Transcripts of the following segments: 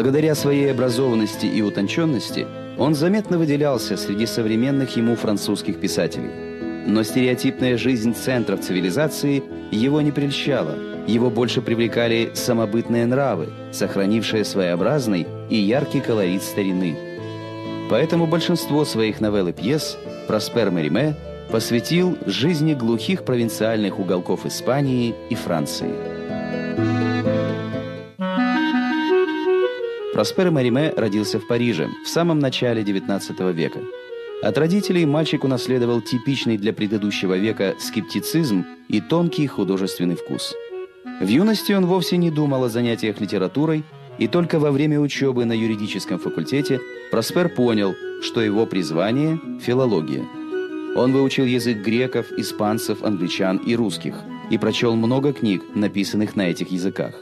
Благодаря своей образованности и утонченности он заметно выделялся среди современных ему французских писателей. Но стереотипная жизнь центров цивилизации его не прельщала. Его больше привлекали самобытные нравы, сохранившие своеобразный и яркий колорит старины. Поэтому большинство своих новелл и пьес Проспер Мериме посвятил жизни глухих провинциальных уголков Испании и Франции. Проспер Мариме родился в Париже в самом начале XIX века. От родителей мальчик унаследовал типичный для предыдущего века скептицизм и тонкий художественный вкус. В юности он вовсе не думал о занятиях литературой, и только во время учебы на юридическом факультете Проспер понял, что его призвание – филология. Он выучил язык греков, испанцев, англичан и русских и прочел много книг, написанных на этих языках.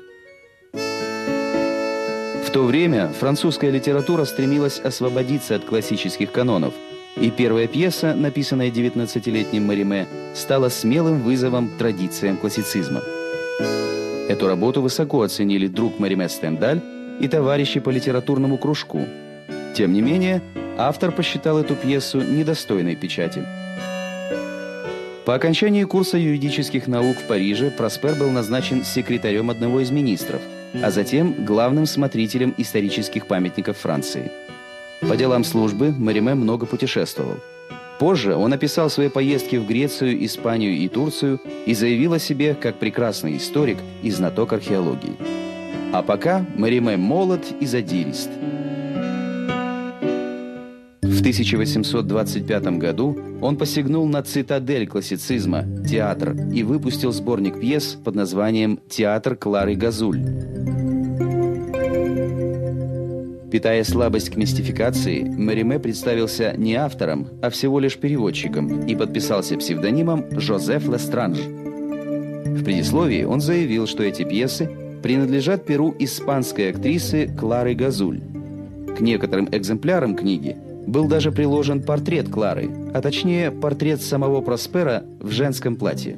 То время французская литература стремилась освободиться от классических канонов, и первая пьеса, написанная 19-летним Мариме, стала смелым вызовом традициям классицизма. Эту работу высоко оценили друг Мариме Стендаль и товарищи по литературному кружку. Тем не менее, автор посчитал эту пьесу недостойной печати. По окончании курса юридических наук в Париже Проспер был назначен секретарем одного из министров – а затем главным смотрителем исторических памятников Франции. По делам службы Мариме много путешествовал. Позже он описал свои поездки в Грецию, Испанию и Турцию и заявил о себе как прекрасный историк и знаток археологии. А пока Мариме молод и задирист. В 1825 году он посягнул на цитадель классицизма – театр и выпустил сборник пьес под названием «Театр Клары Газуль». Питая слабость к мистификации, Мариме представился не автором, а всего лишь переводчиком и подписался псевдонимом Жозеф Лестранж. В предисловии он заявил, что эти пьесы принадлежат перу испанской актрисы Клары Газуль. К некоторым экземплярам книги был даже приложен портрет Клары, а точнее портрет самого Проспера в женском платье.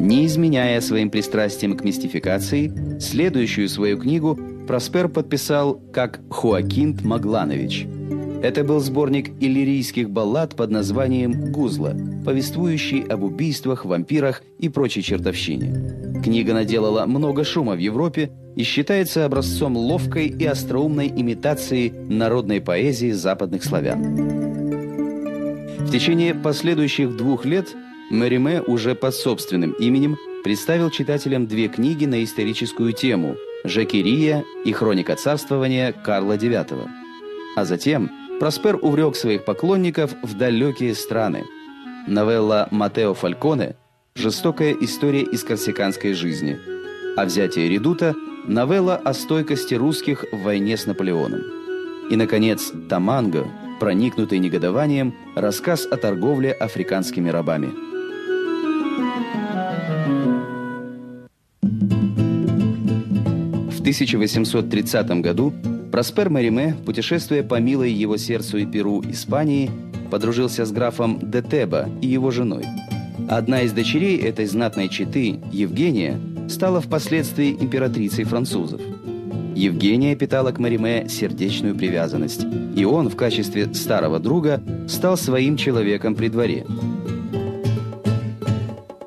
Не изменяя своим пристрастием к мистификации, следующую свою книгу Проспер подписал как Хуакин Магланович. Это был сборник иллирийских баллад под названием «Гузла», повествующий об убийствах, вампирах и прочей чертовщине. Книга наделала много шума в Европе и считается образцом ловкой и остроумной имитации народной поэзии западных славян. В течение последующих двух лет Мериме уже под собственным именем представил читателям две книги на историческую тему – Жакирия и хроника царствования Карла IX. А затем Проспер увлек своих поклонников в далекие страны. Новелла Матео Фальконе – жестокая история из корсиканской жизни, а «Взятие редута» – новелла о стойкости русских в войне с Наполеоном. И, наконец, «Таманго» – проникнутый негодованием рассказ о торговле африканскими рабами – 1830 году Проспер Мариме, путешествуя по милой его сердцу и Перу Испании, подружился с графом де Теба и его женой. Одна из дочерей этой знатной четы, Евгения, стала впоследствии императрицей французов. Евгения питала к Мариме сердечную привязанность, и он в качестве старого друга стал своим человеком при дворе –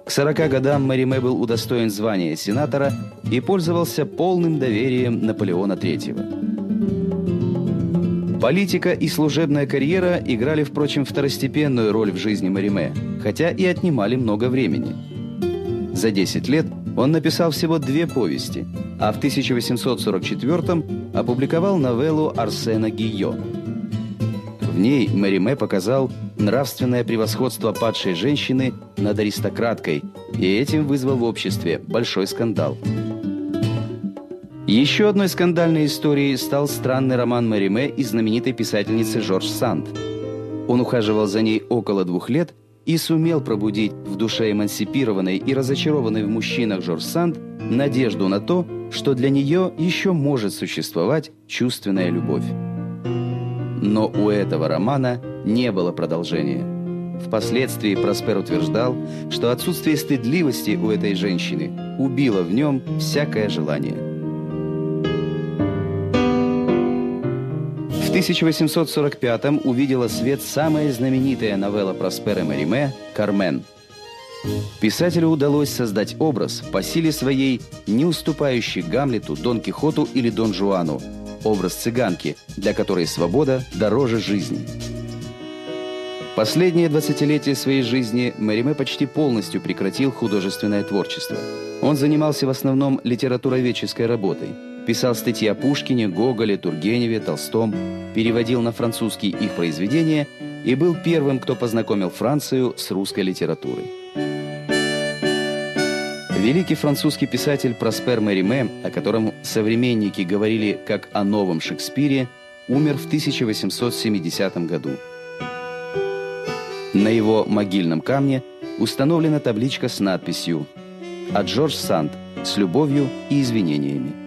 к 40 годам Мариме был удостоен звания сенатора и пользовался полным доверием Наполеона III. Политика и служебная карьера играли, впрочем, второстепенную роль в жизни Мариме, хотя и отнимали много времени. За 10 лет он написал всего две повести, а в 1844 опубликовал новеллу Арсена Гийо. В ней Мариме показал нравственное превосходство падшей женщины над аристократкой, и этим вызвал в обществе большой скандал. Еще одной скандальной историей стал странный роман Мариме и знаменитой писательницы Жорж Санд. Он ухаживал за ней около двух лет и сумел пробудить в душе эмансипированной и разочарованной в мужчинах Жорж Санд надежду на то, что для нее еще может существовать чувственная любовь. Но у этого романа не было продолжения. Впоследствии Проспер утверждал, что отсутствие стыдливости у этой женщины убило в нем всякое желание. 1845-м увидела свет самая знаменитая новелла Проспера Мериме «Кармен». Писателю удалось создать образ по силе своей, не уступающий Гамлету, Дон Кихоту или Дон Жуану, образ цыганки, для которой свобода дороже жизни. Последние двадцатилетия своей жизни Мериме почти полностью прекратил художественное творчество. Он занимался в основном литературоведческой работой. Писал статьи о Пушкине, Гоголе, Тургеневе, Толстом, переводил на французский их произведения и был первым, кто познакомил Францию с русской литературой. Великий французский писатель Проспер Мериме, о котором современники говорили как о новом Шекспире, умер в 1870 году. На его могильном камне установлена табличка с надписью «От «А Джордж Санд с любовью и извинениями».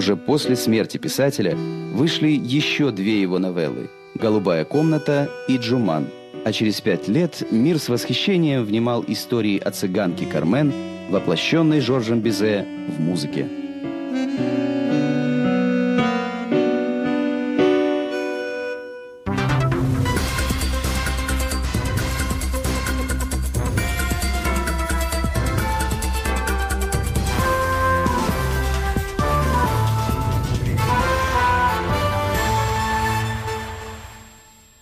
Уже после смерти писателя вышли еще две его новеллы «Голубая комната» и «Джуман». А через пять лет мир с восхищением внимал истории о цыганке Кармен, воплощенной Жоржем Бизе в музыке. Thank you.